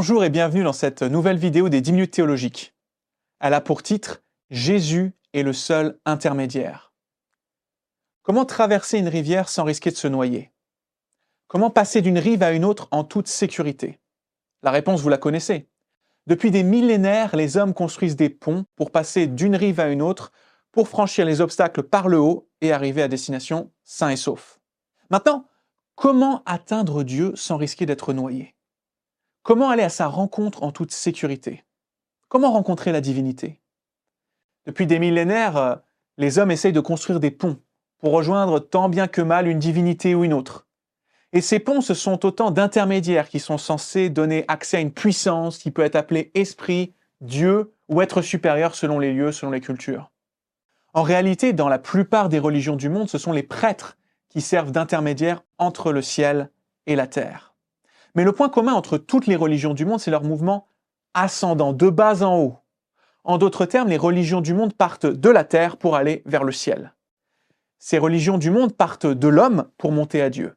Bonjour et bienvenue dans cette nouvelle vidéo des 10 minutes théologiques. Elle a pour titre Jésus est le seul intermédiaire. Comment traverser une rivière sans risquer de se noyer? Comment passer d'une rive à une autre en toute sécurité? La réponse, vous la connaissez. Depuis des millénaires, les hommes construisent des ponts pour passer d'une rive à une autre, pour franchir les obstacles par le haut et arriver à destination sain et sauf. Maintenant, comment atteindre Dieu sans risquer d'être noyé? Comment aller à sa rencontre en toute sécurité? Comment rencontrer la divinité? Depuis des millénaires, euh, les hommes essayent de construire des ponts pour rejoindre tant bien que mal une divinité ou une autre. Et ces ponts, ce sont autant d'intermédiaires qui sont censés donner accès à une puissance qui peut être appelée esprit, Dieu ou être supérieur selon les lieux, selon les cultures. En réalité, dans la plupart des religions du monde, ce sont les prêtres qui servent d'intermédiaires entre le ciel et la terre. Mais le point commun entre toutes les religions du monde, c'est leur mouvement ascendant, de bas en haut. En d'autres termes, les religions du monde partent de la terre pour aller vers le ciel. Ces religions du monde partent de l'homme pour monter à Dieu.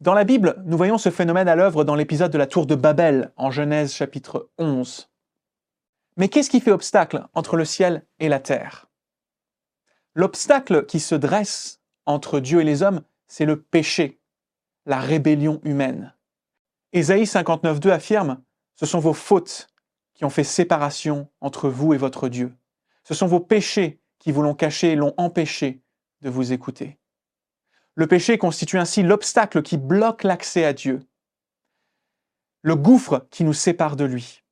Dans la Bible, nous voyons ce phénomène à l'œuvre dans l'épisode de la tour de Babel, en Genèse chapitre 11. Mais qu'est-ce qui fait obstacle entre le ciel et la terre? L'obstacle qui se dresse entre Dieu et les hommes, c'est le péché, la rébellion humaine. Ésaïe 59.2 affirme Ce sont vos fautes qui ont fait séparation entre vous et votre Dieu. Ce sont vos péchés qui vous l'ont caché et l'ont empêché de vous écouter. Le péché constitue ainsi l'obstacle qui bloque l'accès à Dieu, le gouffre qui nous sépare de lui.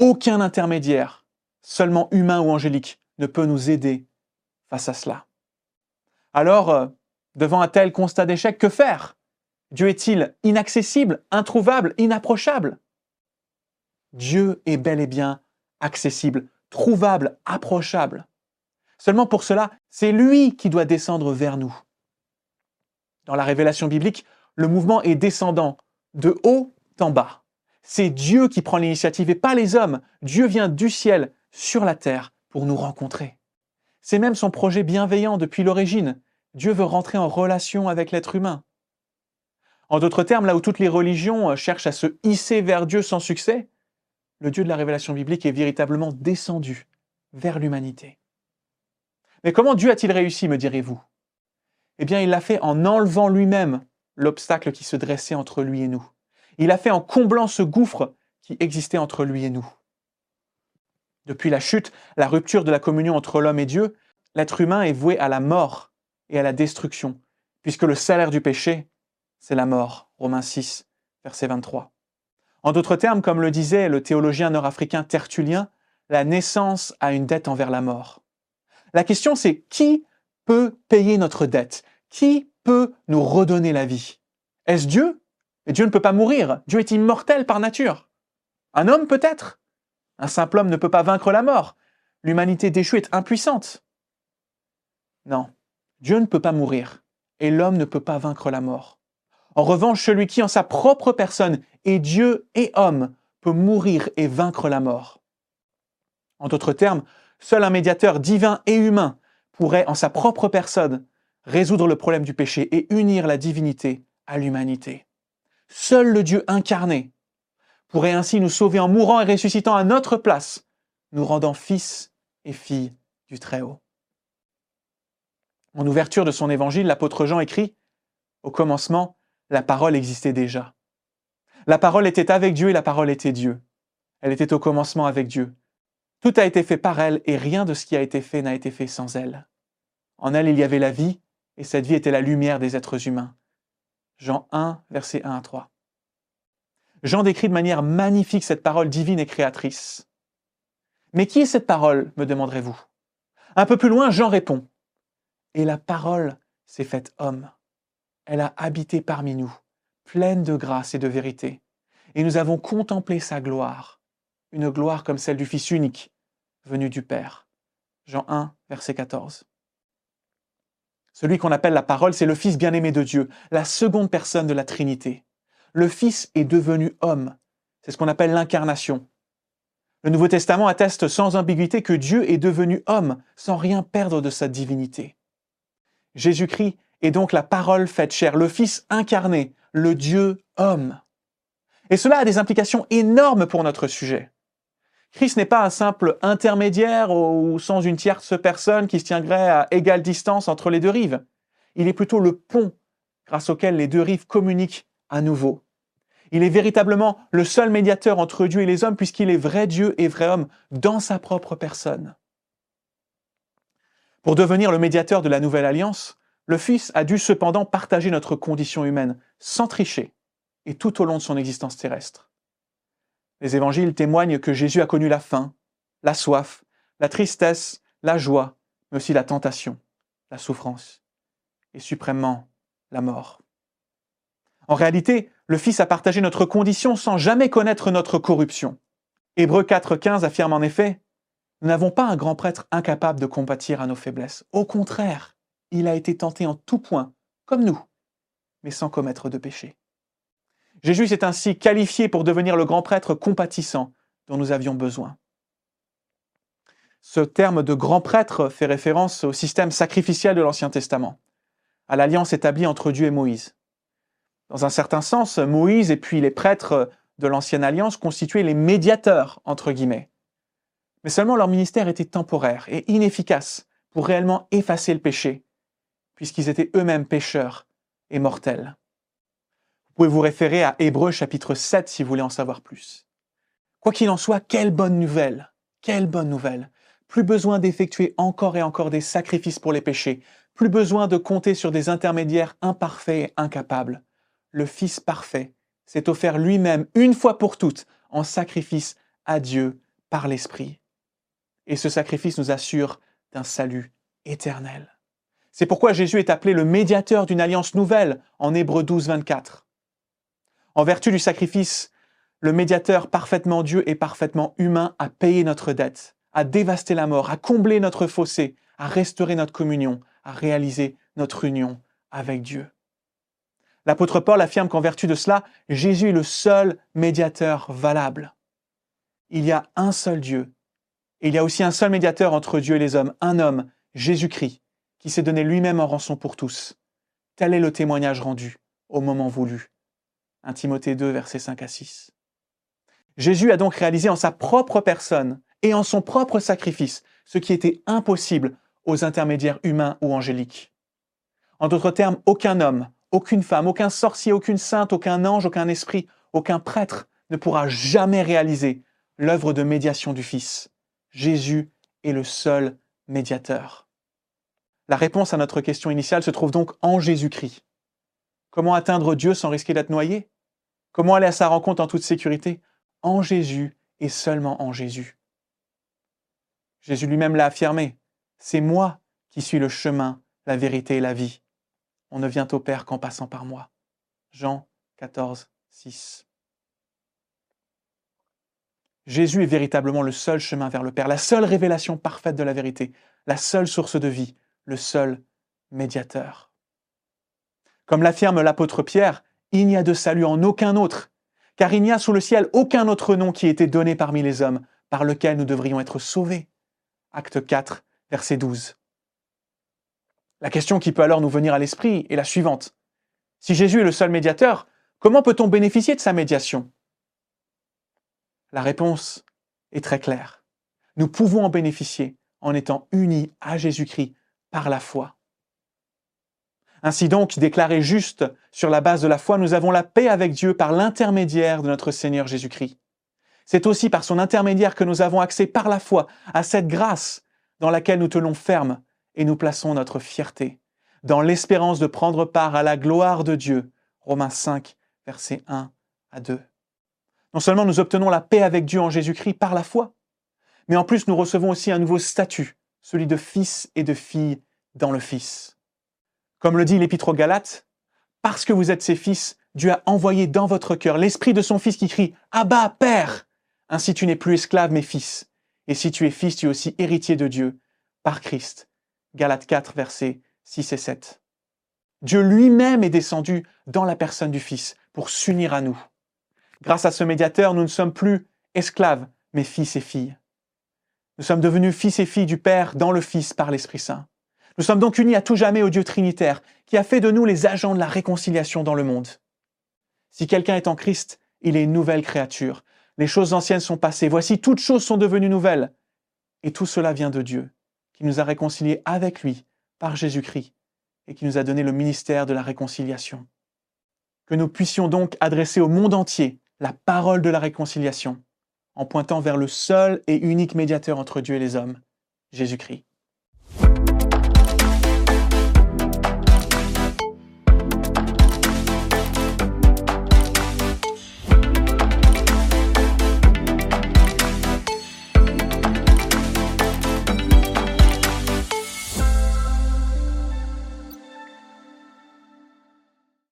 Aucun intermédiaire, seulement humain ou angélique, ne peut nous aider face à cela. Alors, euh, devant un tel constat d'échec, que faire? Dieu est-il inaccessible, introuvable, inapprochable? Dieu est bel et bien accessible, trouvable, approchable. Seulement pour cela, c'est lui qui doit descendre vers nous. Dans la révélation biblique, le mouvement est descendant, de haut en bas. C'est Dieu qui prend l'initiative et pas les hommes. Dieu vient du ciel sur la terre pour nous rencontrer. C'est même son projet bienveillant depuis l'origine. Dieu veut rentrer en relation avec l'être humain. En d'autres termes, là où toutes les religions euh, cherchent à se hisser vers Dieu sans succès, le Dieu de la révélation biblique est véritablement descendu vers l'humanité. Mais comment Dieu a-t-il réussi, me direz-vous? Eh bien, il l'a fait en enlevant lui-même l'obstacle qui se dressait entre lui et nous. Il l'a fait en comblant ce gouffre qui existait entre lui et nous. Depuis la chute, la rupture de la communion entre l'homme et Dieu, l'être humain est voué à la mort et à la destruction, puisque le salaire du péché, c'est la mort. Romains 6, verset 23. En d'autres termes, comme le disait le théologien nord-africain Tertullien, la naissance a une dette envers la mort. La question c'est qui peut payer notre dette? Qui peut nous redonner la vie? Est-ce Dieu? Et Dieu ne peut pas mourir. Dieu est immortel par nature. Un homme peut-être? Un simple homme ne peut pas vaincre la mort. L'humanité déchue est impuissante. Non, Dieu ne peut pas mourir et l'homme ne peut pas vaincre la mort. En revanche, celui qui en sa propre personne est Dieu et homme peut mourir et vaincre la mort. En d'autres termes, seul un médiateur divin et humain pourrait en sa propre personne résoudre le problème du péché et unir la divinité à l'humanité. Seul le Dieu incarné pourrait ainsi nous sauver en mourant et ressuscitant à notre place, nous rendant fils et filles du Très-Haut. En ouverture de son évangile, l'apôtre Jean écrit Au commencement, la parole existait déjà. La parole était avec Dieu et la parole était Dieu. Elle était au commencement avec Dieu. Tout a été fait par elle et rien de ce qui a été fait n'a été fait sans elle. En elle, il y avait la vie et cette vie était la lumière des êtres humains. Jean 1, versets 1 à 3. Jean décrit de manière magnifique cette parole divine et créatrice. Mais qui est cette parole, me demanderez-vous? Un peu plus loin, Jean répond. Et la parole s'est faite homme elle a habité parmi nous, pleine de grâce et de vérité. Et nous avons contemplé sa gloire, une gloire comme celle du Fils unique, venu du Père. Jean 1, verset 14. Celui qu'on appelle la parole, c'est le Fils bien-aimé de Dieu, la seconde personne de la Trinité. Le Fils est devenu homme. C'est ce qu'on appelle l'incarnation. Le Nouveau Testament atteste sans ambiguïté que Dieu est devenu homme sans rien perdre de sa divinité. Jésus-Christ et donc la parole faite chair, le Fils incarné, le Dieu homme. Et cela a des implications énormes pour notre sujet. Christ n'est pas un simple intermédiaire au sens d'une tierce personne qui se tiendrait à égale distance entre les deux rives. Il est plutôt le pont grâce auquel les deux rives communiquent à nouveau. Il est véritablement le seul médiateur entre Dieu et les hommes puisqu'il est vrai Dieu et vrai homme dans sa propre personne. Pour devenir le médiateur de la nouvelle alliance, le Fils a dû cependant partager notre condition humaine sans tricher et tout au long de son existence terrestre. Les évangiles témoignent que Jésus a connu la faim, la soif, la tristesse, la joie, mais aussi la tentation, la souffrance et suprêmement la mort. En réalité, le Fils a partagé notre condition sans jamais connaître notre corruption. Hébreu 4.15 affirme en effet, Nous n'avons pas un grand prêtre incapable de compatir à nos faiblesses. Au contraire, il a été tenté en tout point, comme nous, mais sans commettre de péché. Jésus s'est ainsi qualifié pour devenir le grand prêtre compatissant dont nous avions besoin. Ce terme de grand prêtre fait référence au système sacrificiel de l'Ancien Testament, à l'alliance établie entre Dieu et Moïse. Dans un certain sens, Moïse et puis les prêtres de l'Ancienne Alliance constituaient les médiateurs, entre guillemets. Mais seulement leur ministère était temporaire et inefficace pour réellement effacer le péché, puisqu'ils étaient eux-mêmes pécheurs et mortels. Vous pouvez vous référer à Hébreu chapitre 7 si vous voulez en savoir plus. Quoi qu'il en soit, quelle bonne nouvelle Quelle bonne nouvelle Plus besoin d'effectuer encore et encore des sacrifices pour les péchés, plus besoin de compter sur des intermédiaires imparfaits et incapables le Fils parfait, s'est offert lui-même une fois pour toutes en sacrifice à Dieu par l'Esprit. Et ce sacrifice nous assure d'un salut éternel. C'est pourquoi Jésus est appelé le médiateur d'une alliance nouvelle en Hébreu 12, 24. En vertu du sacrifice, le médiateur parfaitement Dieu et parfaitement humain a payé notre dette, a dévasté la mort, a comblé notre fossé, a restauré notre communion, a réalisé notre union avec Dieu. L'apôtre Paul affirme qu'en vertu de cela, Jésus est le seul médiateur valable. Il y a un seul Dieu. Et il y a aussi un seul médiateur entre Dieu et les hommes, un homme, Jésus-Christ, qui s'est donné lui-même en rançon pour tous. Tel est le témoignage rendu au moment voulu. 1 Timothée 2, versets 5 à 6. Jésus a donc réalisé en sa propre personne et en son propre sacrifice ce qui était impossible aux intermédiaires humains ou angéliques. En d'autres termes, aucun homme, aucune femme, aucun sorcier, aucune sainte, aucun ange, aucun esprit, aucun prêtre ne pourra jamais réaliser l'œuvre de médiation du Fils. Jésus est le seul médiateur. La réponse à notre question initiale se trouve donc en Jésus-Christ. Comment atteindre Dieu sans risquer d'être noyé? Comment aller à sa rencontre en toute sécurité? En Jésus et seulement en Jésus. Jésus lui-même l'a affirmé, c'est moi qui suis le chemin, la vérité et la vie. On ne vient au Père qu'en passant par moi. Jean 14, 6. Jésus est véritablement le seul chemin vers le Père, la seule révélation parfaite de la vérité, la seule source de vie, le seul médiateur. Comme l'affirme l'apôtre Pierre, il n'y a de salut en aucun autre, car il n'y a sous le ciel aucun autre nom qui ait été donné parmi les hommes par lequel nous devrions être sauvés. Acte 4, verset 12. La question qui peut alors nous venir à l'esprit est la suivante. Si Jésus est le seul médiateur, comment peut-on bénéficier de sa médiation? La réponse est très claire. Nous pouvons en bénéficier en étant unis à Jésus-Christ par la foi. Ainsi donc, déclaré juste sur la base de la foi, nous avons la paix avec Dieu par l'intermédiaire de notre Seigneur Jésus-Christ. C'est aussi par son intermédiaire que nous avons accès par la foi à cette grâce dans laquelle nous tenons ferme et nous plaçons notre fierté dans l'espérance de prendre part à la gloire de Dieu. Romains 5, versets 1 à 2. Non seulement nous obtenons la paix avec Dieu en Jésus-Christ par la foi, mais en plus nous recevons aussi un nouveau statut, celui de fils et de fille dans le Fils. Comme le dit l'Épître aux Galates, parce que vous êtes ses fils, Dieu a envoyé dans votre cœur l'esprit de son Fils qui crie Abba, Père Ainsi tu n'es plus esclave, mais fils. Et si tu es fils, tu es aussi héritier de Dieu par Christ. Galates 4, versets 6 et 7. Dieu lui-même est descendu dans la personne du Fils pour s'unir à nous. Grâce à ce médiateur, nous ne sommes plus esclaves, mais fils et filles. Nous sommes devenus fils et filles du Père dans le Fils par l'Esprit Saint. Nous sommes donc unis à tout jamais au Dieu Trinitaire, qui a fait de nous les agents de la réconciliation dans le monde. Si quelqu'un est en Christ, il est une nouvelle créature. Les choses anciennes sont passées, voici toutes choses sont devenues nouvelles. Et tout cela vient de Dieu, qui nous a réconciliés avec lui par Jésus-Christ et qui nous a donné le ministère de la réconciliation. Que nous puissions donc adresser au monde entier la parole de la réconciliation en pointant vers le seul et unique médiateur entre Dieu et les hommes, Jésus-Christ.